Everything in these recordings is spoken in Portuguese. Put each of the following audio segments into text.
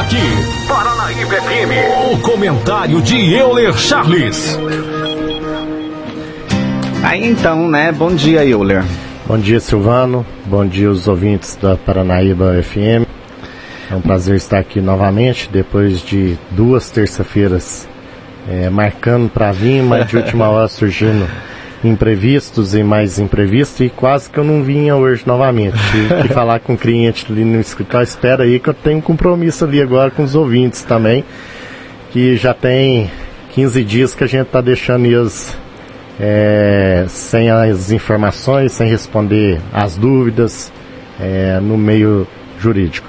Aqui, Paranaíba FM. O comentário de Euler Charles. Aí então, né? Bom dia, Euler. Bom dia, Silvano. Bom dia, os ouvintes da Paranaíba FM. É um prazer estar aqui novamente, depois de duas terça-feiras é, marcando para vir, mas de última hora surgindo imprevistos e mais imprevistos e quase que eu não vinha hoje novamente. Tive que falar com o cliente ali no escritório, espera aí que eu tenho um compromisso ali agora com os ouvintes também, que já tem 15 dias que a gente está deixando eles é, sem as informações, sem responder as dúvidas é, no meio jurídico.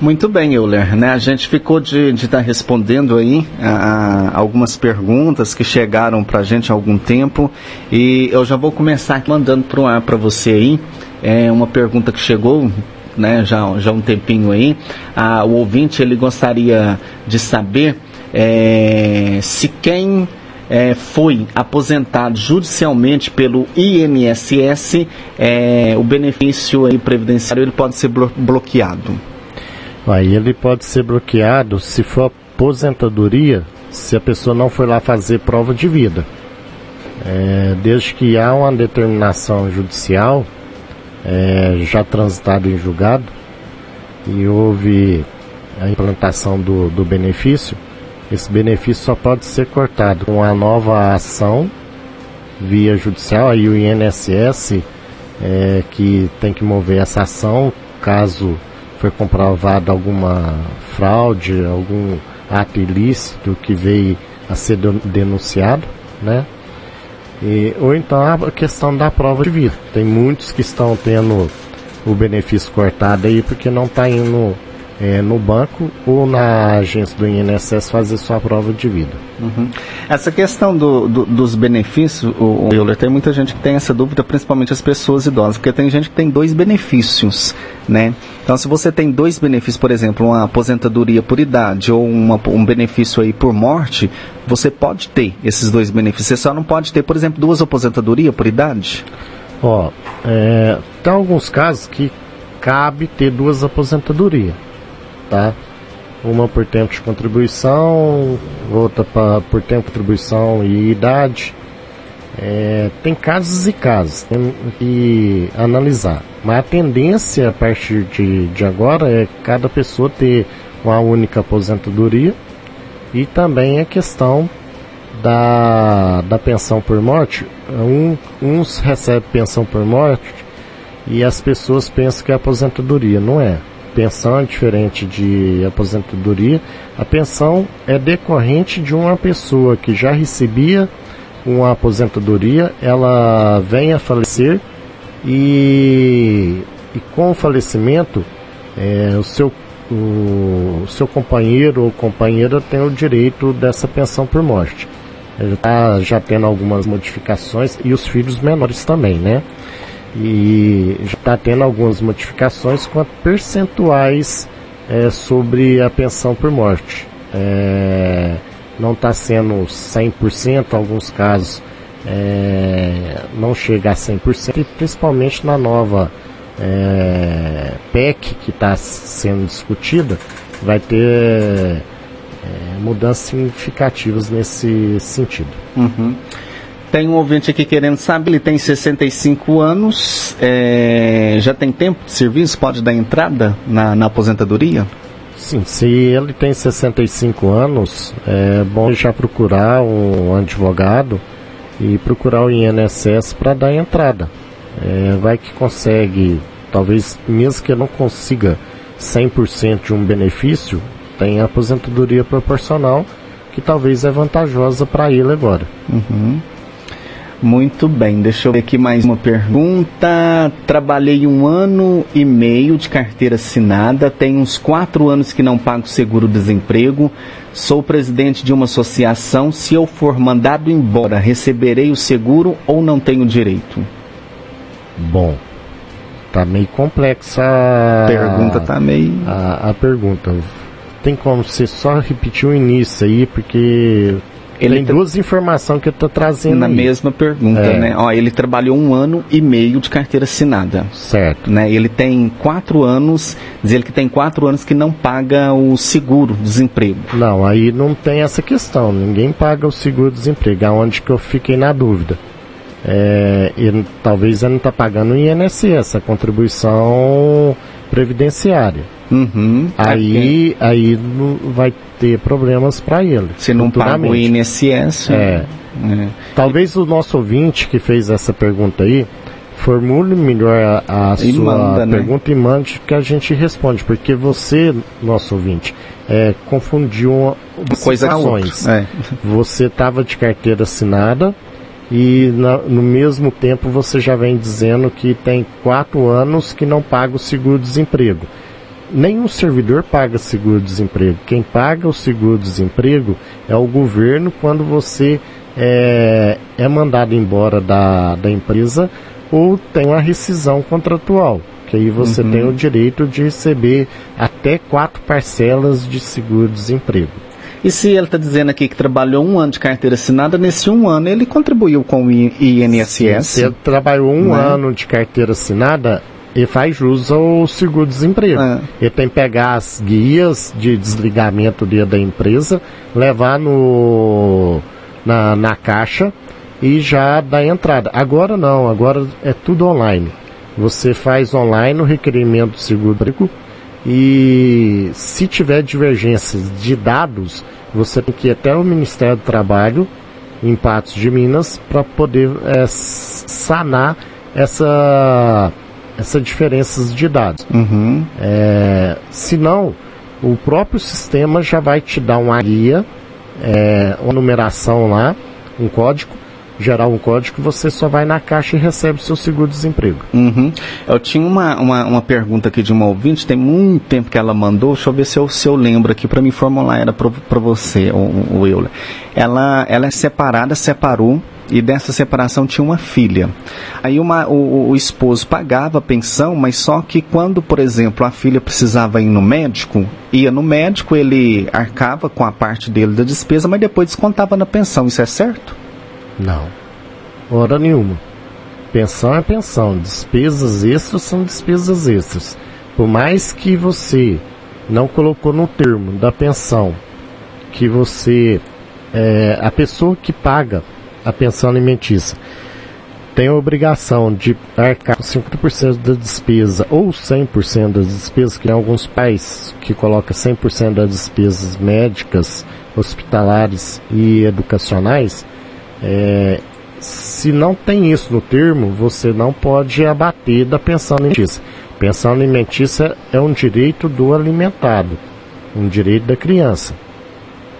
Muito bem, Euler. Né? A gente ficou de estar tá respondendo aí a, a, algumas perguntas que chegaram para a gente há algum tempo e eu já vou começar mandando para o ar para você aí. É uma pergunta que chegou né, já, já um tempinho aí. O ouvinte ele gostaria de saber é, se quem é, foi aposentado judicialmente pelo INSS, é, o benefício aí previdenciário ele pode ser blo bloqueado. Aí ele pode ser bloqueado se for aposentadoria, se a pessoa não for lá fazer prova de vida. É, desde que há uma determinação judicial, é, já transitada em julgado, e houve a implantação do, do benefício, esse benefício só pode ser cortado com a nova ação via judicial, aí o INSS é, que tem que mover essa ação, caso foi comprovado alguma fraude, algum ato ilícito que veio a ser denunciado, né? E, ou então a questão da prova de vida. Tem muitos que estão tendo o benefício cortado aí porque não está indo é, no banco ou na agência do INSS fazer sua prova de vida. Uhum. Essa questão do, do, dos benefícios, o, o Euler, tem muita gente que tem essa dúvida, principalmente as pessoas idosas, porque tem gente que tem dois benefícios, né? Então, se você tem dois benefícios, por exemplo, uma aposentadoria por idade ou uma, um benefício aí por morte, você pode ter esses dois benefícios. Você só não pode ter, por exemplo, duas aposentadorias por idade? Ó, é, tem alguns casos que cabe ter duas aposentadorias tá? Uma por tempo de contribuição, outra pra, por tempo de contribuição e idade. É, tem casos e casos, tem que analisar. Mas a tendência a partir de, de agora é cada pessoa ter uma única aposentadoria e também a questão da, da pensão por morte. Um, uns recebem pensão por morte e as pessoas pensam que é aposentadoria. Não é pensão é diferente de aposentadoria. A pensão é decorrente de uma pessoa que já recebia uma aposentadoria, ela vem a falecer e, e com o falecimento é, o, seu, o, o, seu companheiro ou companheira tem o direito dessa pensão por morte. Ele está já tendo algumas modificações e os filhos menores também, né? E já está tendo algumas modificações quanto percentuais é, sobre a pensão por morte. É, não está sendo 100%, em alguns casos é, não chega a 100%, e principalmente na nova é, PEC que está sendo discutida, vai ter é, mudanças significativas nesse sentido. Uhum. Tem um ouvinte aqui querendo saber, ele tem 65 anos, é, já tem tempo de serviço, pode dar entrada na, na aposentadoria? Sim, se ele tem 65 anos, é bom já procurar um advogado e procurar o INSS para dar entrada. É, vai que consegue, talvez mesmo que não consiga 100% de um benefício, tem a aposentadoria proporcional que talvez é vantajosa para ele agora. Uhum. Muito bem, deixa eu ver aqui mais uma pergunta. Trabalhei um ano e meio de carteira assinada, tenho uns quatro anos que não pago seguro-desemprego, sou presidente de uma associação. Se eu for mandado embora, receberei o seguro ou não tenho direito? Bom, tá meio complexa a pergunta, tá meio. A, a pergunta. Tem como você só repetir o início aí, porque Ele Tem duas informações que eu estou trazendo Na aí. mesma pergunta, é. né? Ó, ele trabalhou um ano e meio de carteira assinada. Certo. Né? Ele tem quatro anos, diz ele que tem quatro anos que não paga o seguro desemprego. Não, aí não tem essa questão. Ninguém paga o seguro desemprego. É onde que eu fiquei na dúvida. É, ele, talvez ele não está pagando o INSS, a contribuição previdenciária. Uhum, aí, é aí vai ter problemas para ele. Se não paga o INSS. É. é. Talvez o nosso ouvinte que fez essa pergunta aí formule melhor a, a sua manda, né? pergunta né? e mande que a gente responde, porque você, nosso ouvinte, é, confundiu situações. É. Você estava de carteira assinada e na, no mesmo tempo você já vem dizendo que tem quatro anos que não paga o seguro-desemprego nenhum servidor paga seguro-desemprego. Quem paga o seguro-desemprego é o governo quando você é, é mandado embora da, da empresa ou tem uma rescisão contratual. Que aí você uhum. tem o direito de receber até quatro parcelas de seguro-desemprego. E se ele está dizendo aqui que trabalhou um ano de carteira assinada, nesse um ano ele contribuiu com o INSS? Se ele trabalhou um é? ano de carteira assinada, e faz jus ao seguro-desemprego. É. Ele tem que pegar as guias de desligamento da empresa, levar no, na, na caixa e já dar entrada. Agora não, agora é tudo online. Você faz online o requerimento do seguro-desemprego e se tiver divergências de dados, você tem que ir até o Ministério do Trabalho, em Patos de Minas, para poder é, sanar essa essas diferenças de dados. Uhum. É, senão, o próprio sistema já vai te dar uma guia, é, uma numeração lá, um código, gerar um código, você só vai na caixa e recebe o seu seguro-desemprego. Uhum. Eu tinha uma, uma, uma, pergunta aqui de uma ouvinte, tem muito tempo que ela mandou, deixa eu ver se eu, se eu lembro aqui para me formular, era para você, o, o Euler. Ela, ela é separada, separou e dessa separação tinha uma filha. Aí uma, o, o, esposo pagava a pensão, mas só que quando, por exemplo, a filha precisava ir no médico, ia no médico, ele arcava com a parte dele da despesa, mas depois descontava na pensão. Isso é certo? Não. Hora nenhuma. Pensão é pensão, despesas extras são despesas extras. Por mais que você não colocou no termo da pensão que você é, a pessoa que paga a pensão alimentícia tem a obrigação de arcar com 50% da despesa ou 100% das despesas, que tem alguns pais que colocam 100% das despesas médicas, hospitalares e educacionais, é, se não tem isso no termo, você não pode abater da pensão alimentícia. Pensão alimentícia é um direito do alimentado, um direito da criança.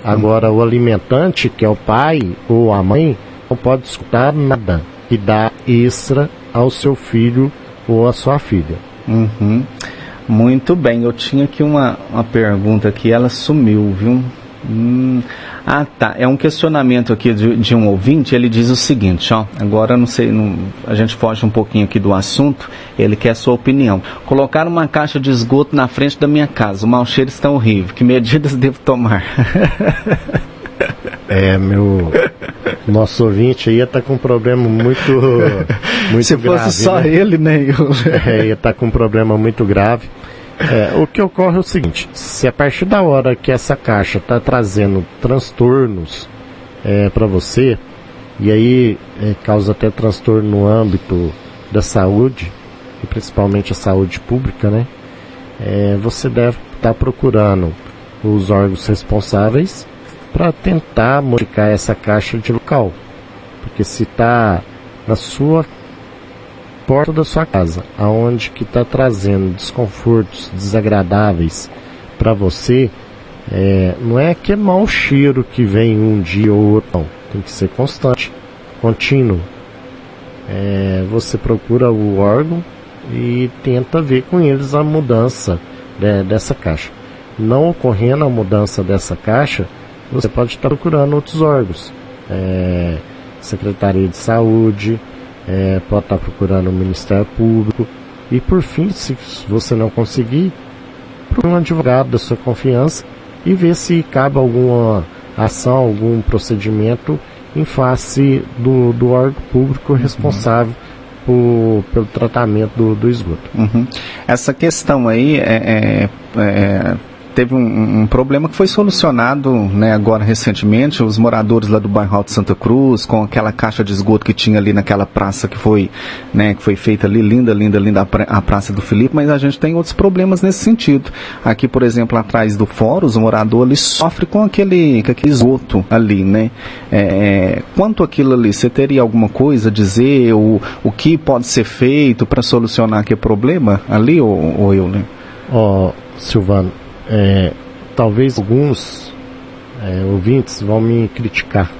Agora, o alimentante, que é o pai ou a mãe, não pode escutar nada e dar extra ao seu filho ou à sua filha. Uhum. Muito bem, eu tinha aqui uma, uma pergunta que ela sumiu, viu? Hum, ah, tá. É um questionamento aqui de, de, um ouvinte. Ele diz o seguinte, ó. Agora não sei, não, a gente foge um pouquinho aqui do assunto. Ele quer a sua opinião. Colocar uma caixa de esgoto na frente da minha casa. O mau cheiro está horrível. Que medidas devo tomar? é, meu nosso ouvinte aí ia estar tá com um problema muito, muito Se grave. Se fosse só né? ele, né? é, ia estar tá com um problema muito grave. É, o que ocorre é o seguinte: se a partir da hora que essa caixa está trazendo transtornos é, para você, e aí é, causa até transtorno no âmbito da saúde, e principalmente a saúde pública, né? É, você deve estar tá procurando os órgãos responsáveis para tentar modificar essa caixa de local. Porque se está na sua porta da sua casa, aonde que está trazendo desconfortos desagradáveis para você, é, não é que é mau cheiro que vem um dia ou outro, não. Tem que ser constante, contínuo. É, você procura o órgão e tenta ver com eles a mudança né, dessa caixa. Não ocorrendo a mudança dessa caixa, você pode estar procurando outros órgãos. É, Secretaria de Saúde, é, pode estar procurando o Ministério Público. E por fim, se você não conseguir, procure um advogado da sua confiança e ver se cabe alguma ação, algum procedimento em face do, do órgão público responsável por, pelo tratamento do, do esgoto. Uhum. Essa questão aí é, é, é teve um, um, problema que foi solucionado né, agora recentemente, os moradores lá do bairro Alto Santa Cruz, com aquela caixa de esgoto que tinha ali naquela praça que foi, né, que foi feita ali, linda, linda, linda a Praça do Felipe, mas a gente tem outros problemas nesse sentido. Aqui, por exemplo, atrás do fórum, os moradores sofrem com aquele, com aquele esgoto ali, né? É, quanto aquilo ali, você teria alguma coisa a dizer, o, o que pode ser feito para solucionar aquele problema ali, ou, ou eu, né? Ó, oh, Silvano, é, talvez alguns é, ouvintes vão me criticar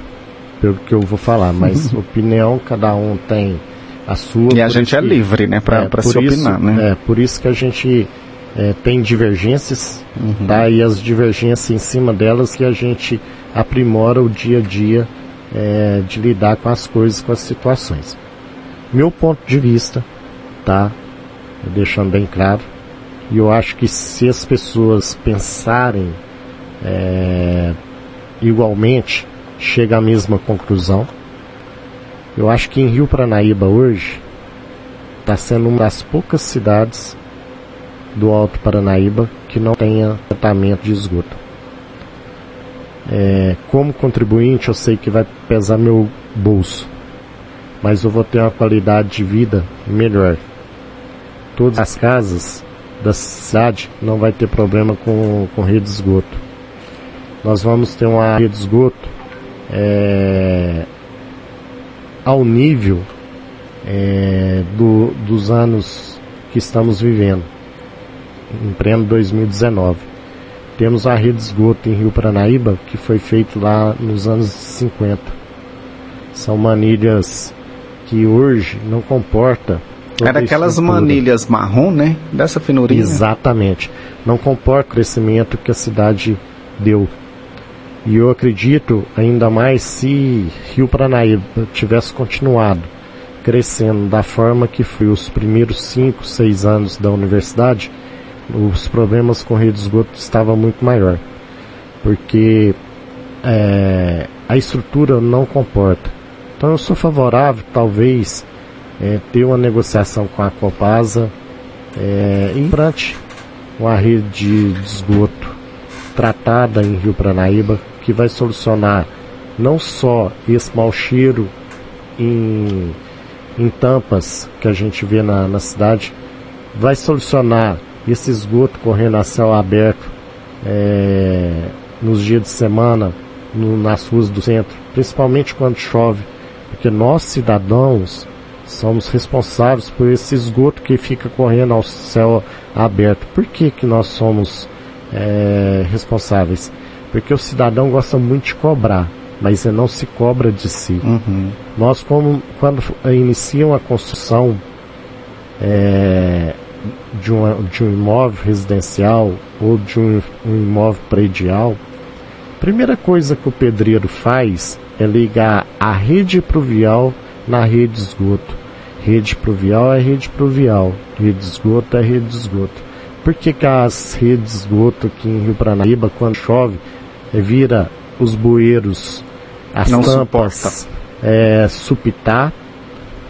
pelo que eu vou falar, mas opinião cada um tem a sua. E a gente é livre, né, para é, se isso, opinar, né? É, por isso que a gente é, tem divergências, uhum. tá? E as divergências em cima delas que a gente aprimora o dia a dia é, de lidar com as coisas, com as situações. Meu ponto de vista, tá? Deixando bem claro, e eu acho que se as pessoas pensarem é, igualmente, chega à mesma conclusão. Eu acho que em Rio Paranaíba hoje está sendo uma das poucas cidades do Alto Paranaíba que não tenha tratamento de esgoto. É, como contribuinte, eu sei que vai pesar meu bolso, mas eu vou ter uma qualidade de vida melhor. Todas as casas da cidade não vai ter problema com, com rede de esgoto. Nós vamos ter uma rede de esgoto é, ao nível é, do, dos anos que estamos vivendo, em pleno 2019. Temos a rede de esgoto em Rio Paranaíba, que foi feito lá nos anos 50. São manilhas que hoje não comporta era aquelas manilhas marrom, né? Dessa finurinha. Exatamente. Não comporta o crescimento que a cidade deu. E eu acredito, ainda mais se Rio Paranaíba tivesse continuado crescendo da forma que foi os primeiros 5, 6 anos da universidade, os problemas com rede de esgoto estavam muito maior. Porque é, a estrutura não comporta. Então eu sou favorável, talvez, é, ter uma negociação com a Copasa é, e durante uma rede de esgoto tratada em Rio Pranaíba que vai solucionar não só esse mau cheiro em, em tampas que a gente vê na, na cidade, vai solucionar esse esgoto correndo a céu aberto é, nos dias de semana no, nas ruas do centro, principalmente quando chove, porque nós cidadãos somos responsáveis por esse esgoto que fica correndo ao céu aberto. Por que, que nós somos é, responsáveis? Porque o cidadão gosta muito de cobrar, mas ele não se cobra de si. Uhum. Nós, como, quando iniciam a construção é, de, uma, de um imóvel residencial ou de um, um imóvel predial, a primeira coisa que o pedreiro faz é ligar a rede pluvial na rede de esgoto. Rede pluvial é rede pluvial, rede de esgoto é rede de esgoto. Por que, que as redes de esgoto aqui em Rio Paranaíba, quando chove, é, vira os bueiros, as Não tampas, é, supitar,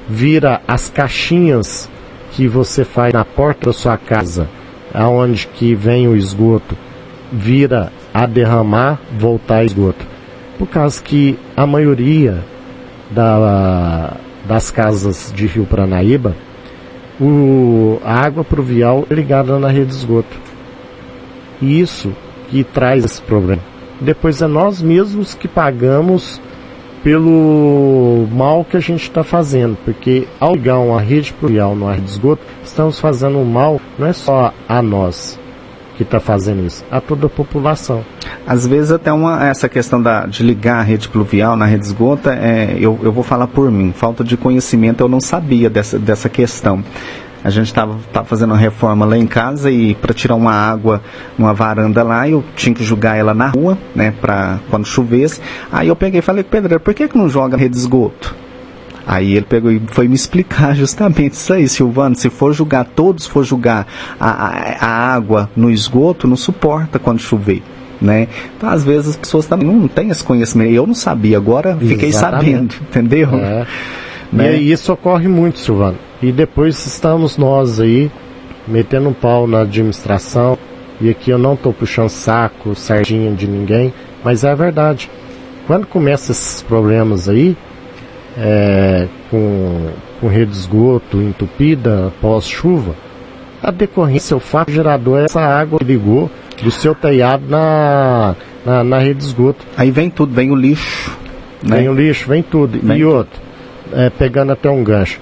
vira as caixinhas que você faz na porta da sua casa, aonde que vem o esgoto, vira a derramar, voltar esgoto. Por causa que a maioria da, das casas de Rio Paranaíba, o, a água pluvial é ligada na rede de esgoto. E isso que traz esse problema. Depois é nós mesmos que pagamos pelo mal que a gente está fazendo, porque ao ligar uma rede pluvial no ar de esgoto, estamos fazendo um mal não é só a nós, que está fazendo isso, a toda a população. Às vezes até uma, essa questão da, de ligar a rede pluvial na rede esgota, é, eu, eu vou falar por mim, falta de conhecimento, eu não sabia dessa, dessa questão. A gente estava fazendo uma reforma lá em casa e para tirar uma água numa varanda lá, eu tinha que jogar ela na rua, né, para quando chovesse. Aí eu peguei e falei com o pedreiro, por que, que não joga rede esgoto? Aí ele pegou e foi me explicar justamente isso aí, Silvano. Se for jogar, todos for jogar a, a, a água no esgoto, não suporta quando chover. né? Então, às vezes as pessoas também não têm esse conhecimento. Eu não sabia, agora fiquei Exatamente. sabendo, entendeu? É. Né? E isso ocorre muito, Silvano. E depois estamos nós aí, metendo um pau na administração. E aqui eu não estou puxando saco, sardinha de ninguém, mas é a verdade. Quando começam esses problemas aí, é, com, com rede de esgoto entupida pós-chuva, a decorrência, o fato gerador é essa água que ligou do seu telhado na, na, na rede de esgoto. Aí vem tudo, vem o lixo, né? Vem o lixo, vem tudo. Vem e outro, é, pegando até um gancho.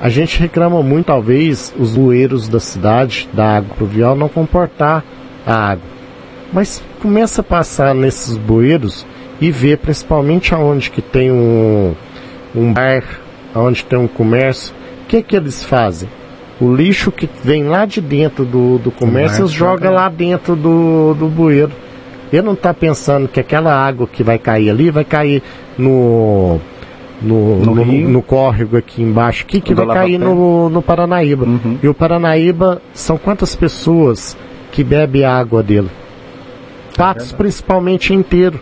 A gente reclama muito, talvez, os bueiros da cidade, da água pluvial, não comportar a água. Mas começa a passar nesses bueiros e ver principalmente aonde que tem um, um bar, aonde tem um comércio, o que que eles fazem? O lixo que vem lá de dentro do, do comércio, eles jogam joga- lá dentro do, do bueiro. Ele não está pensando que aquela água que vai cair ali vai cair no no, No no, no córrego aqui embaixo, que Do vai cair no, no Paranaíba. Uhum. E o Paranaíba são quantas pessoas que bebem a água dele? Patos principalmente inteiro.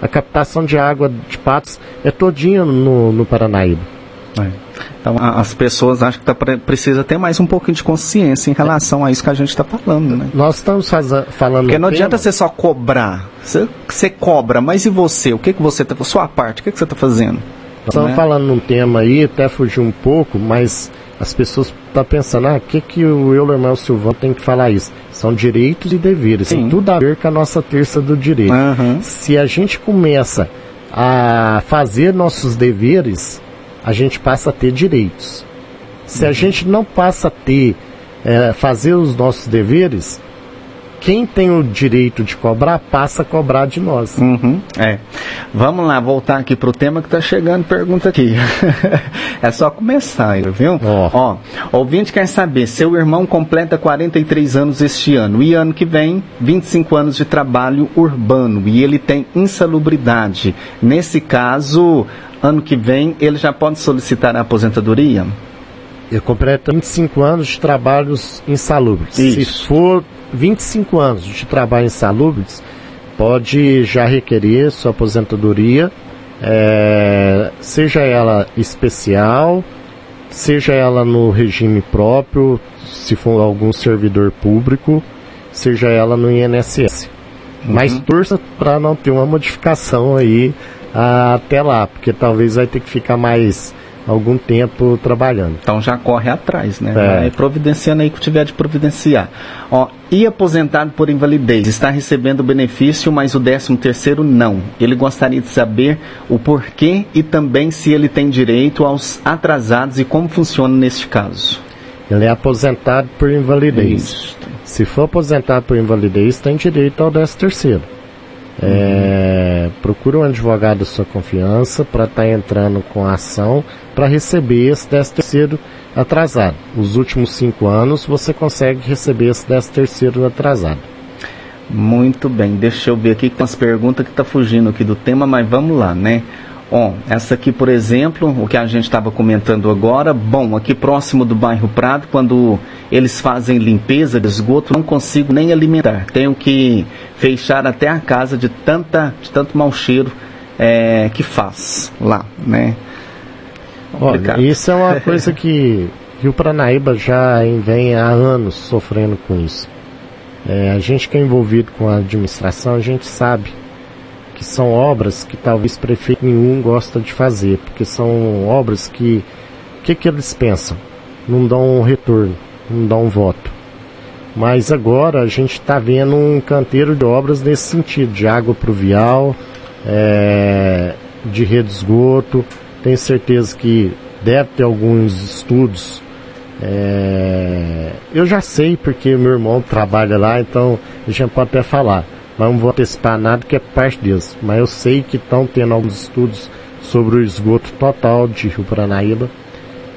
A captação de água de patos é todinha no, no Paranaíba. É. Então as pessoas acham que tá, pre- precisa ter mais um pouquinho de consciência em relação a isso que a gente está falando, né? Nós estamos falando. Porque não adianta tema- você só cobrar. Você, você cobra, mas e você? O que, que você tá Sua parte, o que, que você está fazendo? Nós estamos né? falando num tema aí, até fugir um pouco, mas as pessoas estão pensando, ah, o que, que o Eulermel Silvano tem que falar isso? São direitos e deveres, Sim. tem tudo a ver com a nossa terça do direito. Aham. Se a gente começa a fazer nossos deveres, a gente passa a ter direitos. Se a gente não passa a ter, eh, fazer os nossos deveres, quem tem o direito de cobrar passa a cobrar de nós. Uhum, é. Vamos lá, voltar aqui pro tema que tá chegando pergunta aqui. é só começar, viu? Ó. Ó, ouvinte quer saber, seu irmão completa 43 anos este ano e ano que vem 25 anos de trabalho urbano e ele tem insalubridade. Nesse caso, ano que vem ele já pode solicitar a aposentadoria? Eu completo 25 anos de trabalhos insalubres. Se Isso. for 25 anos de trabalho insalubres, pode já requerer sua aposentadoria, é, seja ela especial, seja ela no regime próprio, se for algum servidor público, seja ela no INSS. Mas torça para não ter uma modificação aí ah, até lá, porque talvez vai ter que ficar mais algum tempo trabalhando. Então já corre atrás, né? É. Vai providenciando aí que tiver de providenciar. Ó, e aposentado por invalidez, está recebendo benefício, mas o 13 terceiro não. Ele gostaria de saber o porquê e também se ele tem direito aos atrasados e como funciona neste caso. Ele é aposentado por invalidez. Isso. Se for aposentado por invalidez, tem direito ao 13 terceiro. É, procura um advogado da sua confiança para estar entrando com a ação para receber esse 13 terceiro atrasado. Os últimos cinco anos você consegue receber esse 13 terceiro atrasado. Muito bem, deixa eu ver aqui com as perguntas que tá fugindo aqui do tema, mas vamos lá, né? Ó, essa aqui, por exemplo, o que a gente estava comentando agora, bom, aqui próximo do bairro Prado, quando eles fazem limpeza de esgoto, não consigo nem alimentar. Tenho que fechar até a casa de tanta, de tanto mau cheiro é, que faz lá, né? Complicado. Olha, isso é uma coisa que Rio Paranaíba já vem há anos sofrendo com isso. É, a gente que é envolvido com a administração, a gente sabe que são obras que talvez prefeito nenhum gosta de fazer, porque são obras que o que, que eles pensam? Não dão um retorno, não dão um voto. Mas agora a gente está vendo um canteiro de obras nesse sentido, de água pluvial, é, de rede de esgoto. Tenho certeza que deve ter alguns estudos. é, eu já sei porque meu irmão trabalha lá, então a gente pode até falar. Mas não vou antecipar nada que é parte deles. Mas eu sei que estão tendo alguns estudos sobre o esgoto total de Rio Paranaíba.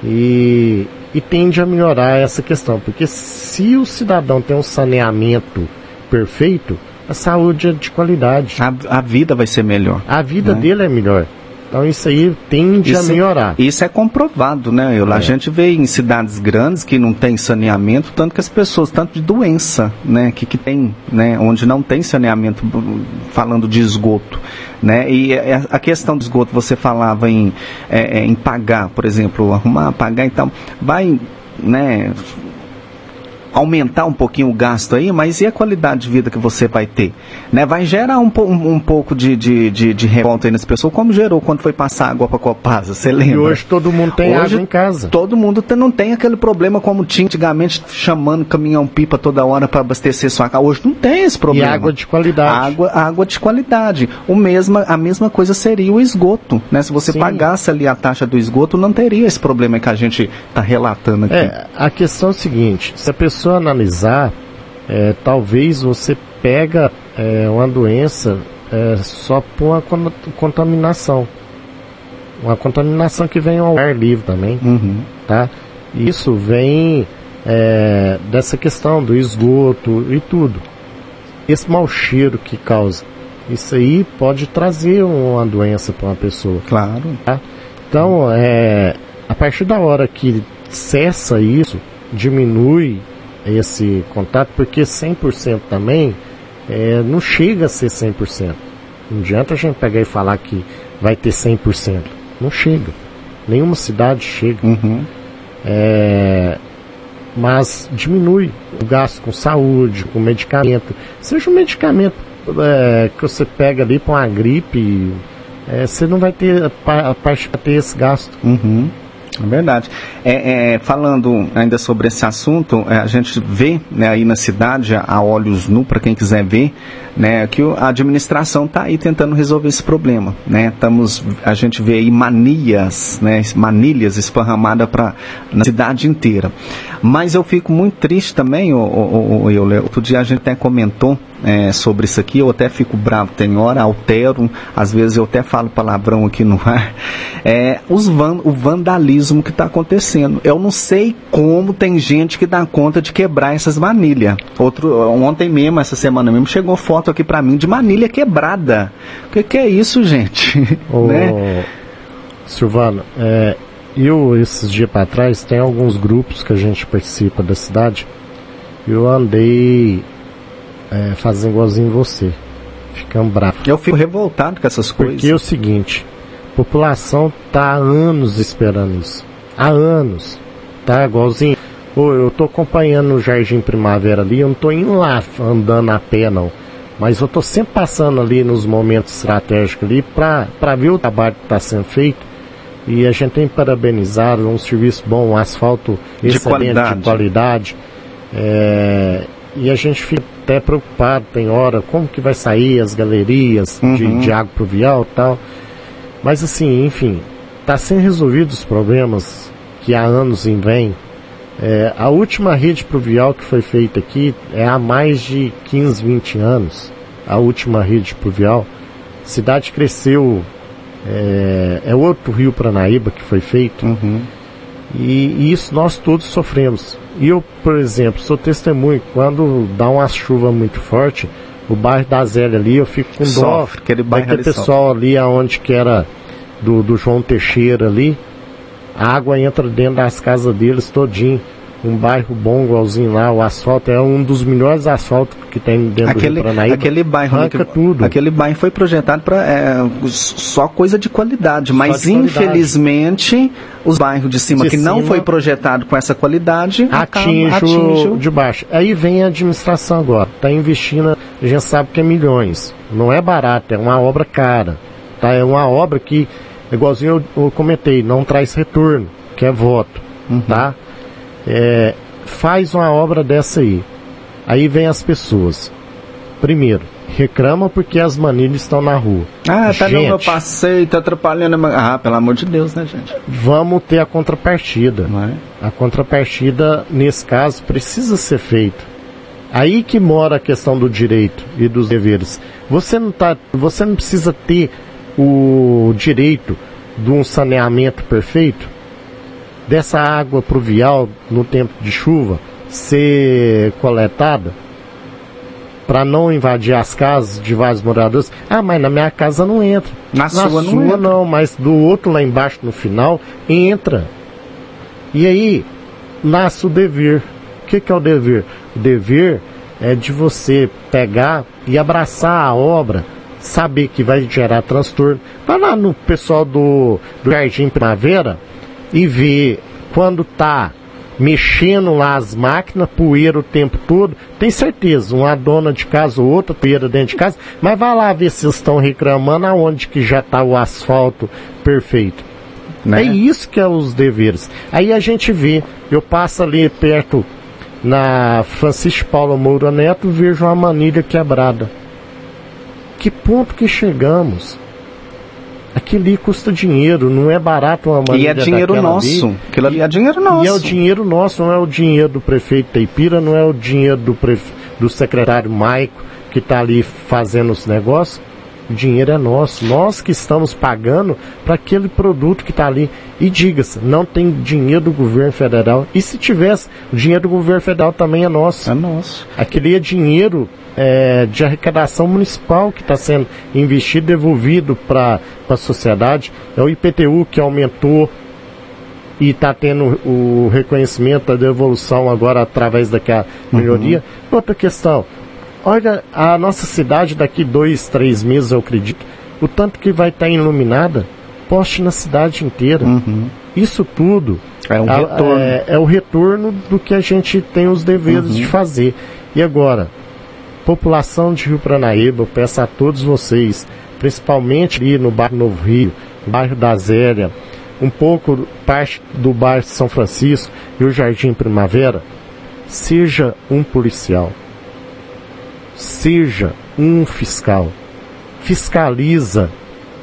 E, e tende a melhorar essa questão. Porque se o cidadão tem um saneamento perfeito, a saúde é de qualidade. A, a vida vai ser melhor. A vida Né? dele é melhor. Então isso aí tende Isso- a melhorar. Isso é comprovado, né? Eu, A É. gente vê em cidades grandes que não tem saneamento, tanto que as pessoas, tanto de doença, né? Que, que tem, né? Onde não tem saneamento, b- falando de esgoto, né? E é- a questão do esgoto, você falava em, é, é, em pagar, por exemplo, arrumar, pagar, então, vai, né? Aumentar um pouquinho o gasto aí, mas e a qualidade de vida que você vai ter? Né? Vai gerar um, um, um pouco de, de, de, de revolta aí nas pessoas, como gerou quando foi passar água para Copasa, você lembra? E hoje todo mundo tem Hoje, água em casa. Todo mundo não tem aquele problema como tinha antigamente, chamando caminhão-pipa toda hora para abastecer sua casa. Hoje não tem esse E problema. água de qualidade. Água, água de qualidade. O mesma, a mesma coisa seria o esgoto. Né? Se você Sim. pagasse ali a taxa do esgoto, não teria esse problema que a gente está relatando aqui. É, a questão é o seguinte, se a pessoa analisar, é, talvez você pega é, uma doença é, só por uma con- contaminação. Uma contaminação que vem ao ar livre também, Uhum. tá? Isso vem é, dessa questão do esgoto e tudo. Esse mau cheiro que causa, isso aí pode trazer uma doença para uma pessoa. Claro. Então, é, a partir da hora que cessa isso, diminui esse contato, porque 100% também é, não chega a ser 100%. Não adianta a gente pegar e falar que vai ter 100%. Não chega. Nenhuma cidade chega. Uhum. É, mas diminui o gasto com saúde, com medicamento. Seja um medicamento é, que você pega ali para uma gripe, é, você não vai ter a a parte para ter esse gasto. Uhum. É verdade. É, é, falando ainda sobre esse assunto, é, a gente vê né, aí na cidade, a olhos nu, para quem quiser ver, né, que o- a administração está aí tentando resolver esse problema. Né? Estamos, a gente vê aí manias, né, manilhas esparramadas pra, na cidade inteira. Mas eu fico muito triste também, o, o, o, Euler. outro dia a gente até comentou é, sobre isso aqui, eu até fico bravo, tem hora, altero, às vezes eu até falo palavrão aqui no ar, é, os van, o vandalismo que está acontecendo. Eu não sei como tem gente que dá conta de quebrar essas manilhas. Outro, ontem mesmo, essa semana mesmo, chegou foto aqui para mim de manilha quebrada. O que, que é isso, gente? Ô, Né? Silvano, é, eu esses dias para trás tem alguns grupos que a gente participa da cidade. Eu andei é, fazendo igualzinho você, ficando bravo. Eu fico revoltado com essas coisas. Porque é o seguinte, a população tá há anos esperando isso. Há anos. Tá igualzinho. Ô, eu tô acompanhando o Jardim Primavera ali, eu não tô indo lá andando a pé não. Mas eu tô sempre passando ali nos momentos estratégicos ali pra ver o trabalho que tá sendo feito. E a gente tem que parabenizar, um serviço bom, um asfalto De excelente, qualidade. de qualidade. É, e a gente fica até preocupado, tem hora, como que vai sair as galerias de, Uhum. de água pluvial e tal. Mas assim, enfim, está sendo resolvidos os problemas que há anos em vem. É, a última rede pluvial que foi feita aqui é há mais de 15, 20 anos. A última rede pluvial. A cidade cresceu. É, é outro rio Paranaíba que foi feito. Uhum. E, e isso nós todos sofremos. E eu, por exemplo, sou testemunho, quando dá uma chuva muito forte, o bairro da Zélia ali, eu fico com dó Sofre, aquele bairro daquele pessoal ali aonde que era do, do João Teixeira ali, a água entra dentro das casas deles todinho. Um bairro bom, igualzinho lá, o asfalto é um dos melhores asfaltos que tem dentro do Aquele, Rio Paranaíba. aquele bairro arranca que- tudo. aquele bairro foi projetado para só coisa de qualidade, mas de qualidade. infelizmente os bairros de cima De que não cima- foi projetado com essa qualidade atinge, atinge de baixo. Aí vem a administração agora, está investindo, a gente sabe que é milhões. Não é barato, é uma obra cara. Tá? É uma obra que, igualzinho eu, eu comentei, não traz retorno, que é voto. Uhum. Tá? É, faz uma obra dessa aí. Aí vem as pessoas. Primeiro, reclamam porque as manilhas estão na rua. Ah, tá no meu Gente, passeio, tá atrapalhando. a Ah, pelo amor de Deus, né, gente? Vamos ter a contrapartida. Não é? A contrapartida, nesse caso, precisa ser feita. Aí que mora a questão do direito e dos deveres. Você não, tá, você não precisa ter o direito de um saneamento perfeito, dessa água pluvial no tempo de chuva ser coletada. para não invadir as casas de vários moradores. Ah, mas na minha casa não entra. Na, na sua, não, sua não, mas do outro lá embaixo no final entra. E aí nasce o dever. O que, que é o dever? O dever é de você pegar e abraçar a obra, saber que vai gerar transtorno. Vai lá no pessoal do, do Jardim Primavera e ver quando tá mexendo lá as máquinas, poeira o tempo todo. Tem certeza, uma dona de casa ou outra, poeira dentro de casa, mas vai lá ver se estão reclamando aonde que já está o asfalto perfeito. Né? É isso que é os deveres. Aí a gente vê, eu passo ali perto na Francisco Paulo Moura Neto, vejo uma manilha quebrada. Que ponto que chegamos? Aquilo ali custa dinheiro, não é barato uma manilha E é dinheiro nosso. Ali. Aquilo ali é dinheiro nosso. E é o dinheiro nosso, não é o dinheiro do prefeito Teipira, não é o dinheiro do, prefe... do secretário Maico que está ali fazendo os negócios. O dinheiro é nosso, nós que estamos pagando para aquele produto que está ali. E diga-se, não tem dinheiro do governo federal. E se tivesse, o dinheiro do governo federal também é nosso. É nosso. Aquele é dinheiro é, de arrecadação municipal que está sendo investido, devolvido para a sociedade. É o IPTU que aumentou e está tendo o reconhecimento da devolução agora através daquela melhoria. Uhum. Outra questão, olha a nossa cidade daqui dois, três meses, eu acredito, o tanto que vai estar tá iluminada, poste na cidade inteira. Uhum. Isso tudo é, um retorno. É, é, o retorno do que a gente tem os deveres uhum. de fazer. E agora, População de Rio Pranaíba, eu peço a todos vocês, principalmente ali no bairro Novo Rio, bairro da Zélia, um pouco parte do bairro São Francisco e o Jardim Primavera, seja um policial, seja um fiscal, fiscaliza,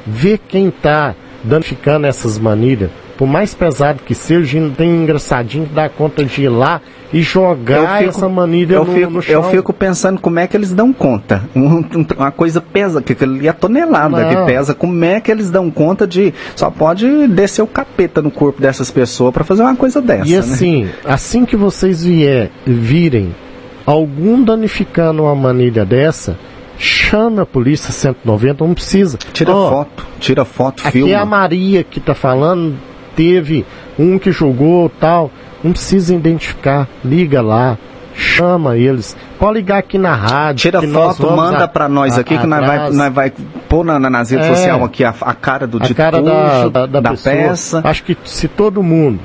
vê quem está danificando essas manilhas, por mais pesado que seja, tem um engraçadinho que dá conta de ir lá e jogar fico, essa manilha eu no, fico, no chão. Eu fico pensando como é que eles dão conta. Um, uma coisa pesa, que ali é tonelada Não. que pesa. Como é que eles dão conta de. Só pode descer o capeta no corpo dessas pessoas para fazer uma coisa dessa. E né? assim, né? assim que vocês vier, virem algum danificando uma manilha dessa, chama a polícia 190, não precisa. Tira oh, foto, tira foto, filma. Aqui é a Maria que tá falando, teve um que jogou tal. Não precisa identificar, liga lá, chama eles. Pode ligar aqui na rádio. Tira foto, manda para nós aqui que nós vai, nós vai pôr na, nas redes é, sociais aqui a, a, cara do a cara da, da, da, da peça. Acho que se todo mundo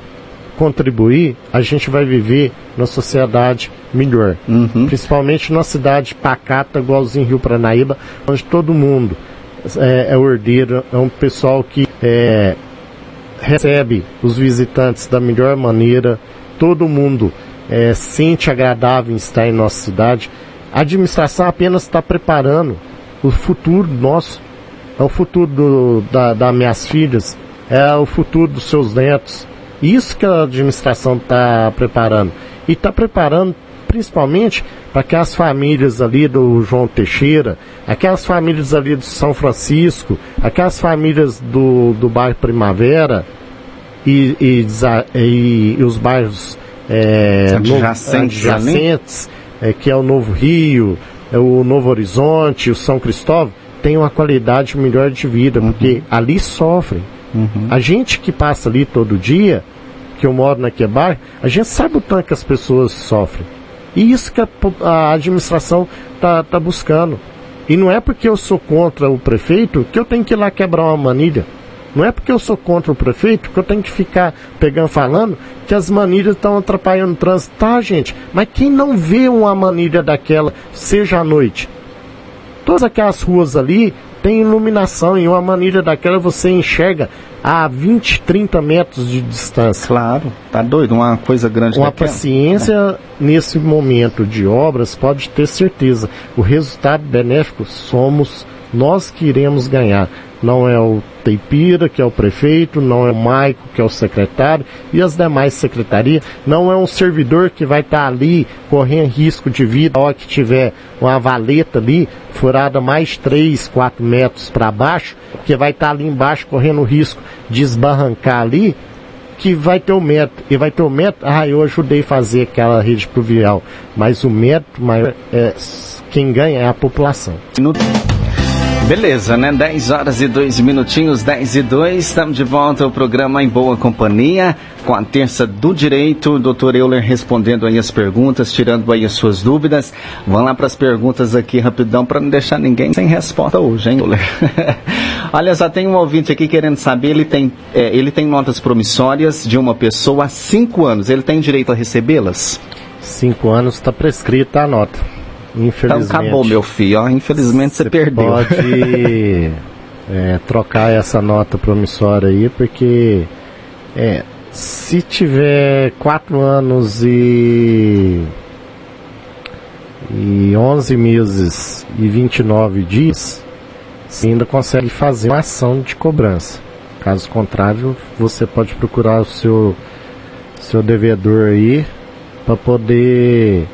contribuir, a gente vai viver numa sociedade melhor. Uhum. Principalmente numa cidade pacata, igualzinho Rio Pranaíba, onde todo mundo é, é ordeiro, é um pessoal que é, recebe os visitantes da melhor maneira, todo mundo é, sente agradável em estar em nossa cidade. A administração apenas está preparando o futuro nosso, é o futuro do, da, das minhas filhas, é o futuro dos seus netos. Isso que a administração está preparando. E está preparando principalmente para aquelas famílias ali do João Teixeira, aquelas famílias ali do São Francisco, aquelas famílias do, do bairro Primavera e, e, e, e os bairros é, adjacentes, no, adjacentes é, que é o Novo Rio, é o Novo Horizonte, o São Cristóvão, tem uma qualidade melhor de vida, uhum. porque ali sofrem. Uhum. A gente que passa ali todo dia, que eu moro naquele bairro, a gente sabe o tanto que as pessoas sofrem. E isso que a, a administração está tá buscando. E não é porque eu sou contra o prefeito que eu tenho que ir lá quebrar uma manilha. Não é porque eu sou contra o prefeito que eu tenho que ficar pegando, falando que as manilhas estão atrapalhando o trânsito. Tá, gente, mas quem não vê uma manilha daquela, seja à noite? Todas aquelas ruas ali tem iluminação e uma manilha daquela você enxerga a 20, 30 metros de distância. Claro, tá doido, uma coisa grande Uma daquela. paciência é. nesse momento de obras, pode ter certeza. O resultado benéfico somos nós que iremos ganhar. Não é o Teipira, que é o prefeito, não é o Maico, que é o secretário, e as demais secretarias. Não é um servidor que vai estar tá ali correndo risco de vida, ó que tiver uma valeta ali, furada mais 3, 4 metros para baixo, que vai estar tá ali embaixo correndo risco de esbarrancar ali, que vai ter o método. E vai ter o método, ah, eu ajudei a fazer aquela rede pluvial. Mas o método maior é quem ganha é a população. No... Beleza, né? 10 horas e 2 minutinhos, 10 e 2. Estamos de volta ao programa Em Boa Companhia, com a terça do direito. O doutor Euler respondendo aí as perguntas, tirando aí as suas dúvidas. Vamos lá para as perguntas aqui rapidão, para não deixar ninguém sem resposta hoje, hein, Euler? Olha só, tem um ouvinte aqui querendo saber, ele tem, é, ele tem notas promissórias de uma pessoa há 5 anos. Ele tem direito a recebê-las? 5 anos está prescrita a nota. Infelizmente. Então acabou, meu filho. Ó, infelizmente você, você perdeu. Pode é, trocar essa nota promissória aí, porque é, se tiver 4 anos e, e 11 meses e 29 dias, você ainda consegue fazer uma ação de cobrança. Caso contrário, você pode procurar o seu, seu devedor aí para poder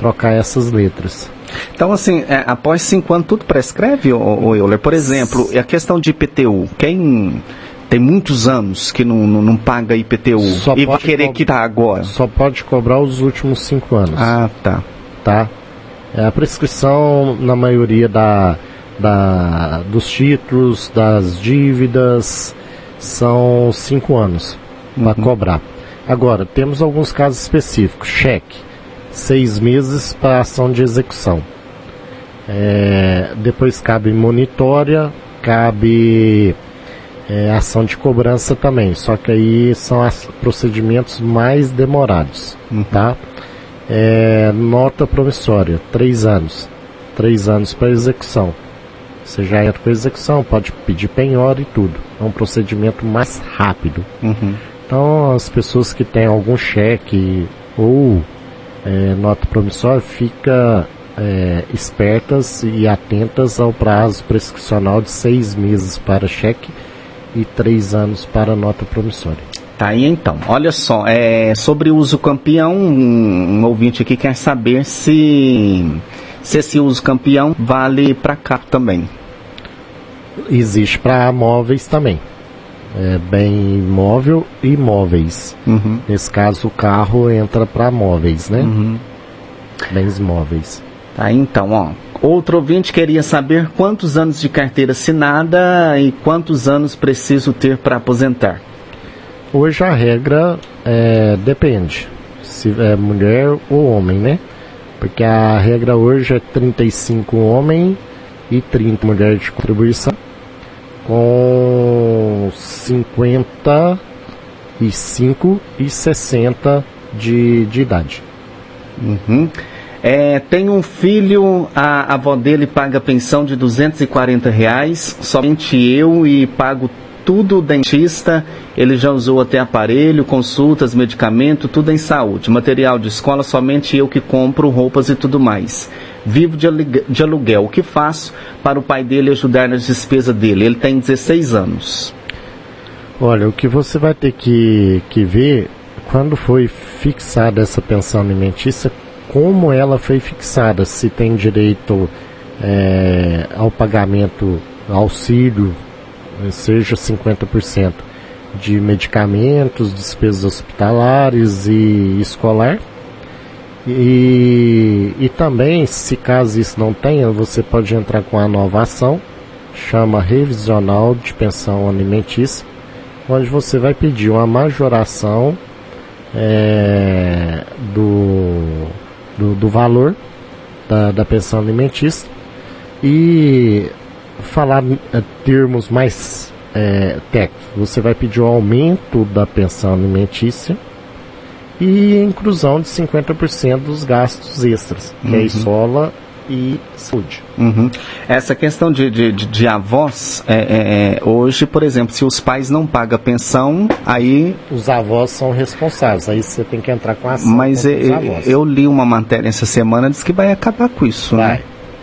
trocar essas letras. Então, assim, é, após cinco anos, tudo prescreve, o Euler? Por exemplo, a questão de IPTU, quem tem muitos anos que não, não, não paga IPTU só e vai querer quitar agora? Só pode cobrar os últimos cinco anos. Ah, tá. Tá? É a prescrição, na maioria da, da, dos títulos, das dívidas, são cinco anos para uhum. cobrar. Agora, temos alguns casos específicos. Cheque seis meses para ação de execução. É, depois cabe monitória, cabe é, ação de cobrança também, só que aí são os procedimentos mais demorados, uhum. tá? É, nota promissória, três anos, três anos para execução. Você já entra com execução, pode pedir penhora e tudo. É um procedimento mais rápido. Uhum. Então, as pessoas que têm algum cheque ou é, nota promissória, fica é, espertas e atentas ao prazo prescricional de seis meses para cheque e três anos para nota promissória. Tá aí então. Olha só, é, sobre o uso campeão, um, um ouvinte aqui quer saber se, se esse uso campeão vale para cá também. Existe para móveis também é, bem imóvel e móveis. Uhum. Nesse caso, o carro entra para móveis, né? Uhum. Bens móveis. Tá, então, ó. Outro ouvinte queria saber quantos anos de carteira assinada e quantos anos preciso ter para aposentar. Hoje a regra é, depende se é mulher ou homem, né? Porque a regra hoje é 35 homem e 30 mulher de contribuição com 55 e 60 de, de idade. Uhum. É, tem um filho, a, a avó dele paga pensão de 240 reais, somente eu e pago tudo dentista, ele já usou até aparelho, consultas, medicamento, tudo em saúde. Material de escola, somente eu que compro roupas e tudo mais vivo de aluguel. O que faço para o pai dele ajudar nas despesas dele? Ele tem 16 anos. Olha, o que você vai ter que, que ver quando foi fixada essa pensão alimentícia, como ela foi fixada, se tem direito é, ao pagamento auxílio, seja 50% de medicamentos, despesas hospitalares e escolar, e, e também, se caso isso não tenha, você pode entrar com a nova ação, chama Revisional de Pensão Alimentícia, onde você vai pedir uma majoração é, do, do, do, valor da, da pensão alimentícia e falar é, termos mais é, técnicos. Você vai pedir o aumento da pensão alimentícia e inclusão de 50% dos gastos extras, que é uhum. é escola e saúde. Uhum. Essa questão de, de, de avós, é, é, é, hoje, por exemplo, se os pais não pagam pensão, aí. Os avós são responsáveis, aí você tem que entrar com a ação. Mas eu, eu, li uma matéria essa semana, diz que vai acabar com isso, vai. né?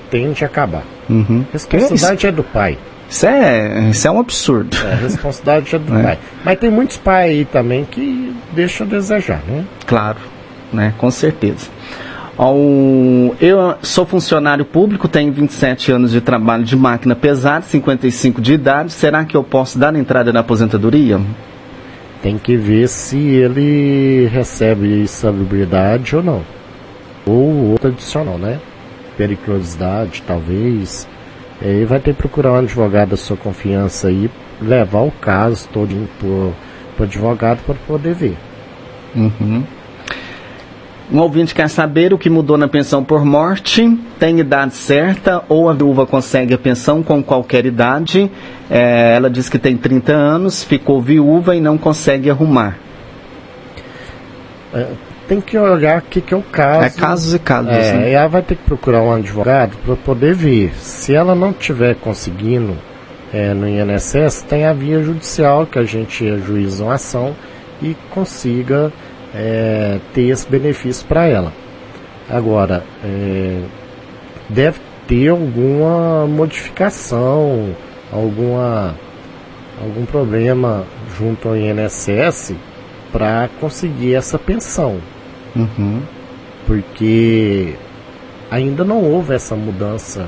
Tende a acabar. Uhum. Responsabilidade é do pai. Isso é, isso é um absurdo. É, a responsabilidade é do é. pai. Mas tem muitos pais aí também que deixam a desejar, né? Claro, né? Com certeza. Eu sou funcionário público, tenho 27 anos de trabalho de máquina pesada, 55 de idade. Será que eu posso dar entrada na aposentadoria? Tem que ver se ele recebe salubridade ou não. Ou outro adicional, né? periculosidade, talvez. E vai ter que procurar um advogado da sua confiança aí, levar o caso todo para o advogado para poder ver. Uhum. Um ouvinte quer saber o que mudou na pensão por morte, tem idade certa ou a viúva consegue a pensão com qualquer idade. É, ela diz que tem 30 anos, ficou viúva e não consegue arrumar. É, tem que olhar o que, que é o caso. É casos e casos. É, né? ela vai ter que procurar um advogado para poder ver. Se ela não estiver conseguindo é, no INSS, tem a via judicial que a gente ajuiza uma ação e consiga é, ter esse benefício para ela. Agora, é, deve ter alguma modificação, alguma, algum problema junto ao INSS para conseguir essa pensão. Uhum. Porque ainda não houve essa mudança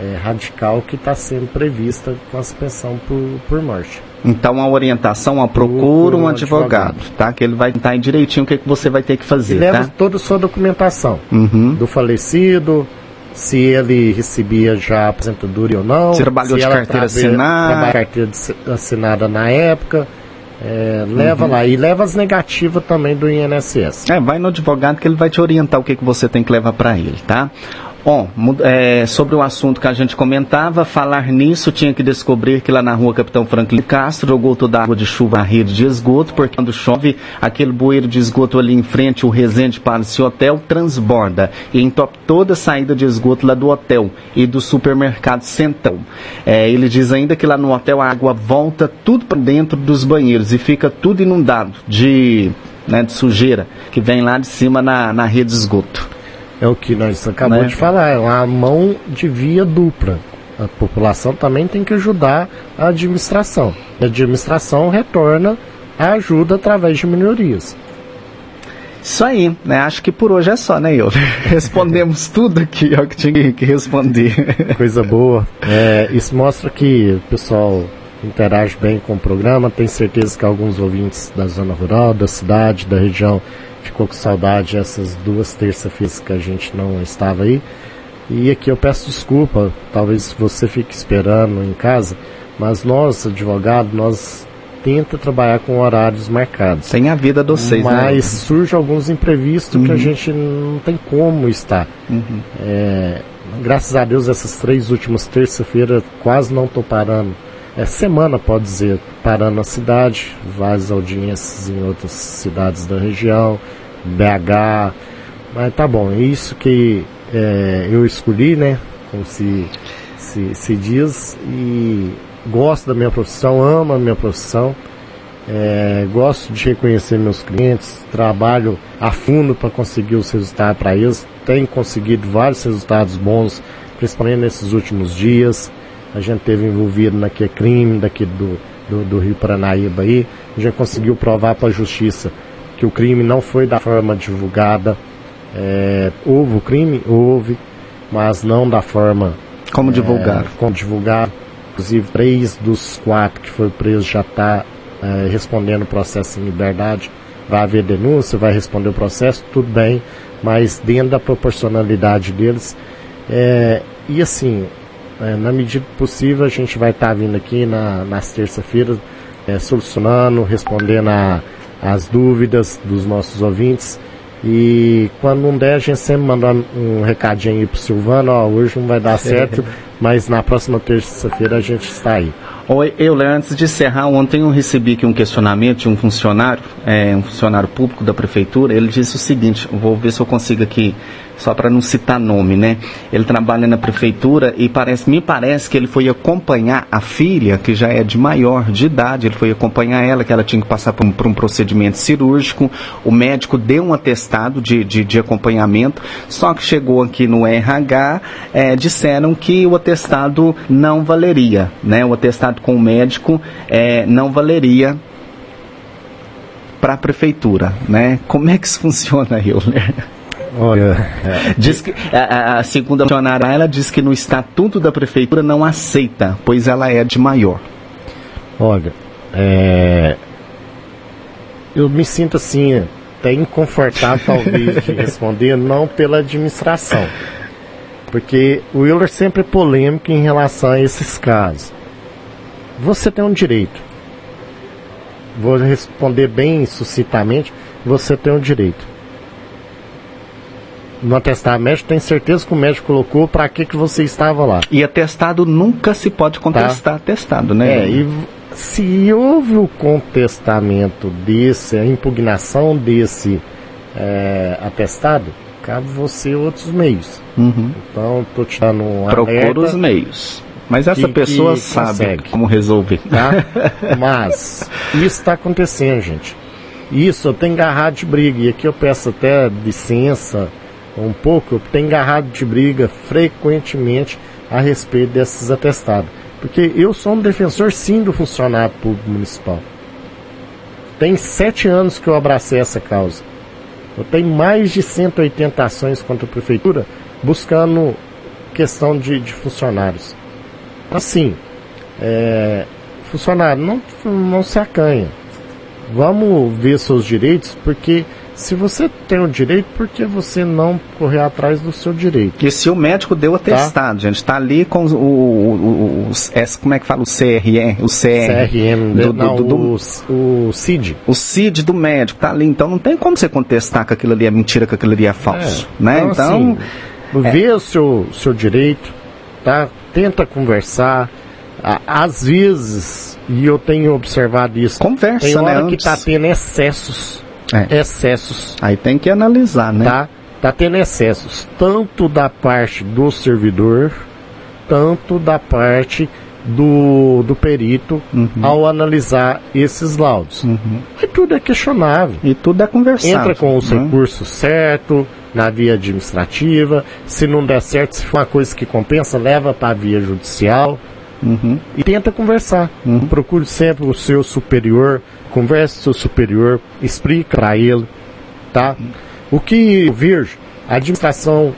é, radical que está sendo prevista com a pensão por, por morte. Então a orientação, a procura um advogado, tá? Que ele vai tentar direitinho o que, que você vai ter que fazer, e leva tá? toda a sua documentação Uhum. do falecido, se ele recebia já a aposentadoria ou não, Se trabalhou de ela carteira assinada. trabalha carteira de- assinada na época, é, leva Uhum. lá e leva as negativas também do INSS. É, vai no advogado que ele vai te orientar o que, que você tem que levar para ele, tá? Bom, é, sobre o assunto que a gente comentava, falar nisso, tinha que descobrir que lá na rua Capitão Franklin Castro jogou toda a água de chuva na rede de esgoto, porque quando chove, aquele bueiro de esgoto ali em frente, o Resende Palace Hotel, transborda e entope toda a saída de esgoto lá do hotel e do supermercado Centão. É, ele diz ainda que lá no hotel a água volta tudo para dentro dos banheiros e fica tudo inundado de, né, de sujeira que vem lá de cima na, na rede de esgoto. É o que nós acabamos Né? de falar, é uma mão de via dupla. A população também tem que ajudar a administração. E a administração retorna a ajuda através de minorias. Isso aí, né? Acho que por hoje é só, né, eu? Respondemos tudo aqui, é o que tinha que responder. Coisa boa. É, isso mostra que o pessoal interage bem com o programa. Tenho certeza que alguns ouvintes da zona rural, da cidade, da região, ficou com saudade essas duas terça-feiras que a gente não estava aí. E aqui eu peço desculpa, talvez você fique esperando em casa, mas nós, advogados, nós tenta trabalhar com horários marcados. Tem a vida de vocês, Mas né? surge alguns imprevistos que a Uhum. gente não tem como estar. Uhum. É, graças a Deus, essas três últimas terça-feira quase não estou parando. É semana, pode dizer, parando na cidade, várias audiências em outras cidades da região, BH. Mas tá bom, é isso que é, eu escolhi, né? Como se, se, se diz, e gosto da minha profissão, amo a minha profissão. É, gosto de reconhecer meus clientes, trabalho a fundo para conseguir os resultados para eles. Tenho conseguido vários resultados bons, principalmente nesses últimos dias. A gente teve envolvido naquele crime daqui do, do, do Rio Paranaíba aí. A gente conseguiu provar para a justiça que o crime não foi da forma divulgada. É, houve o crime? Houve, mas não da forma Como divulgar? é, como divulgar. Inclusive, três dos quatro que foi preso já está respondendo o processo em liberdade. Vai haver denúncia, vai responder o processo, tudo bem, mas dentro da proporcionalidade deles. É, e assim, é, na medida possível, a gente vai estar vindo aqui na, nas terça-feiras, é, solucionando, respondendo a- as dúvidas dos nossos ouvintes. E quando não der, a gente sempre manda um recadinho aí pro Silvano, ó, hoje não vai dar certo, mas na próxima terça-feira a gente está aí. Oi, eu, Léo, antes de encerrar, ontem eu recebi aqui um questionamento de um funcionário, é, um funcionário público da prefeitura. Ele disse o seguinte: vou ver se eu consigo aqui, só para não citar nome, né? Ele trabalha na prefeitura e parece, me parece que ele foi acompanhar a filha, que já é de maior de idade, ele foi acompanhar ela, que ela tinha que passar por um, por um procedimento cirúrgico. O médico deu um atestado de, de, de acompanhamento, só que chegou aqui no RH, é, disseram que o atestado não valeria, né? O atestado com o médico é, não valeria para a prefeitura, né? Como é que isso funciona, Euler? Olha, Diz que a, a- segunda funcionária, ela diz que no estatuto da prefeitura não aceita, pois ela é de maior. olha, é, eu me sinto assim, até inconfortável talvez de responder, não pela administração, Porque o Euler sempre é polêmico em relação a esses casos. Você tem um direito. Vou responder bem sucintamente. Você tem um direito. No atestado médico, tem certeza que o médico colocou para que, que você estava lá. E atestado nunca se pode contestar tá. atestado, né? É, e se houve o contestamento desse, a impugnação desse é, atestado, cabe você outros meios. Uhum. Então, estou te dando um Procura os meios. Mas essa que, pessoa que sabe consegue. como resolver. Tá? Mas isso está acontecendo, gente. Isso, eu tenho engarrado de briga. E aqui eu peço até licença um pouco, eu tenho de briga frequentemente a respeito desses atestados. Porque eu sou um defensor sim do funcionário público municipal. Tem sete anos que eu abracei essa causa. Eu tenho mais de 180 ações contra a prefeitura buscando questão de, de funcionários. Assim, é, funcionário, não, não se acanha. Vamos ver seus direitos, porque se você tem o direito, por que você não correr atrás do seu direito? E se o médico deu atestado, tá? gente, está ali com o, o, o, o, como é que fala o CRE, o CR, CRM, do, não, do, do, o, o CID. O CID do médico está ali, então não tem como você contestar que aquilo ali é mentira, que aquilo ali é falso, é, né? Então, então assim, é. vê o seu, seu direito, tá? Tenta conversar. Às vezes, e eu tenho observado isso, Conversa, tem hora né, que está tendo excessos é. excessos. Aí tem que analisar, né? Tá, tá tendo excessos, tanto da parte do servidor, tanto da parte do, do perito uhum. ao analisar esses laudos. Uhum. E tudo é questionável. E tudo é conversado. Entra com os né? recursos certo, na via administrativa. Se não der certo, se for uma coisa que compensa, leva para a via judicial. Uhum. E tenta conversar. Uhum. Procure sempre o seu superior, converse com o seu superior, explica para ele, tá? O que eu vejo, a administração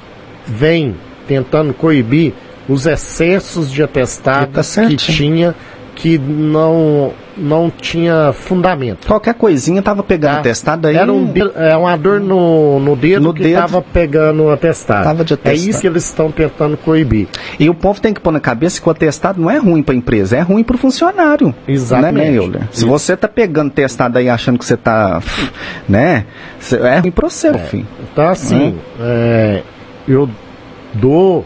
vem tentando coibir os excessos de atestado tá que tinha que não não tinha fundamento. Qualquer coisinha tava pegando ah, atestado aí. Era um, é uma dor no, no dedo no que dedo, tava pegando atestado. Tava de atestado. É isso que eles estão tentando coibir. E o povo tem que pôr na cabeça que o atestado não é ruim para a empresa, é ruim para o funcionário. Né, Exatamente. Né, Se você tá pegando testado aí achando que você tá, né, é ruim para você, é. Filho. Então assim, é, eu dou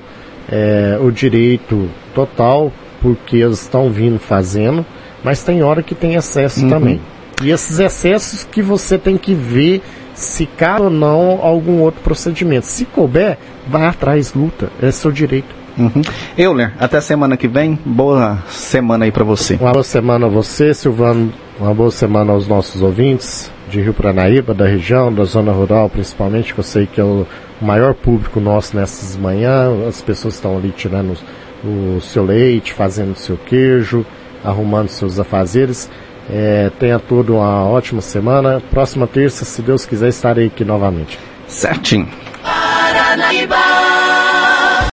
é, o direito total porque eles estão vindo fazendo mas tem hora que tem excesso uhum. também. E esses excessos que você tem que ver se cabe ou não algum outro procedimento. Se couber, vai atrás, luta. É seu direito. Uhum. Euler, até semana que vem. Boa semana aí para você. Uma boa semana a você, Silvano. Uma boa semana aos nossos ouvintes de Rio Paranaíba, da região, da zona rural principalmente, que eu sei que é o maior público nosso nessas manhãs. As pessoas estão ali tirando o seu leite, fazendo o seu queijo arrumando seus afazeres. É, tenha tudo uma ótima semana. Próxima terça, se Deus quiser, estarei aqui novamente. Certinho. Paranaíba.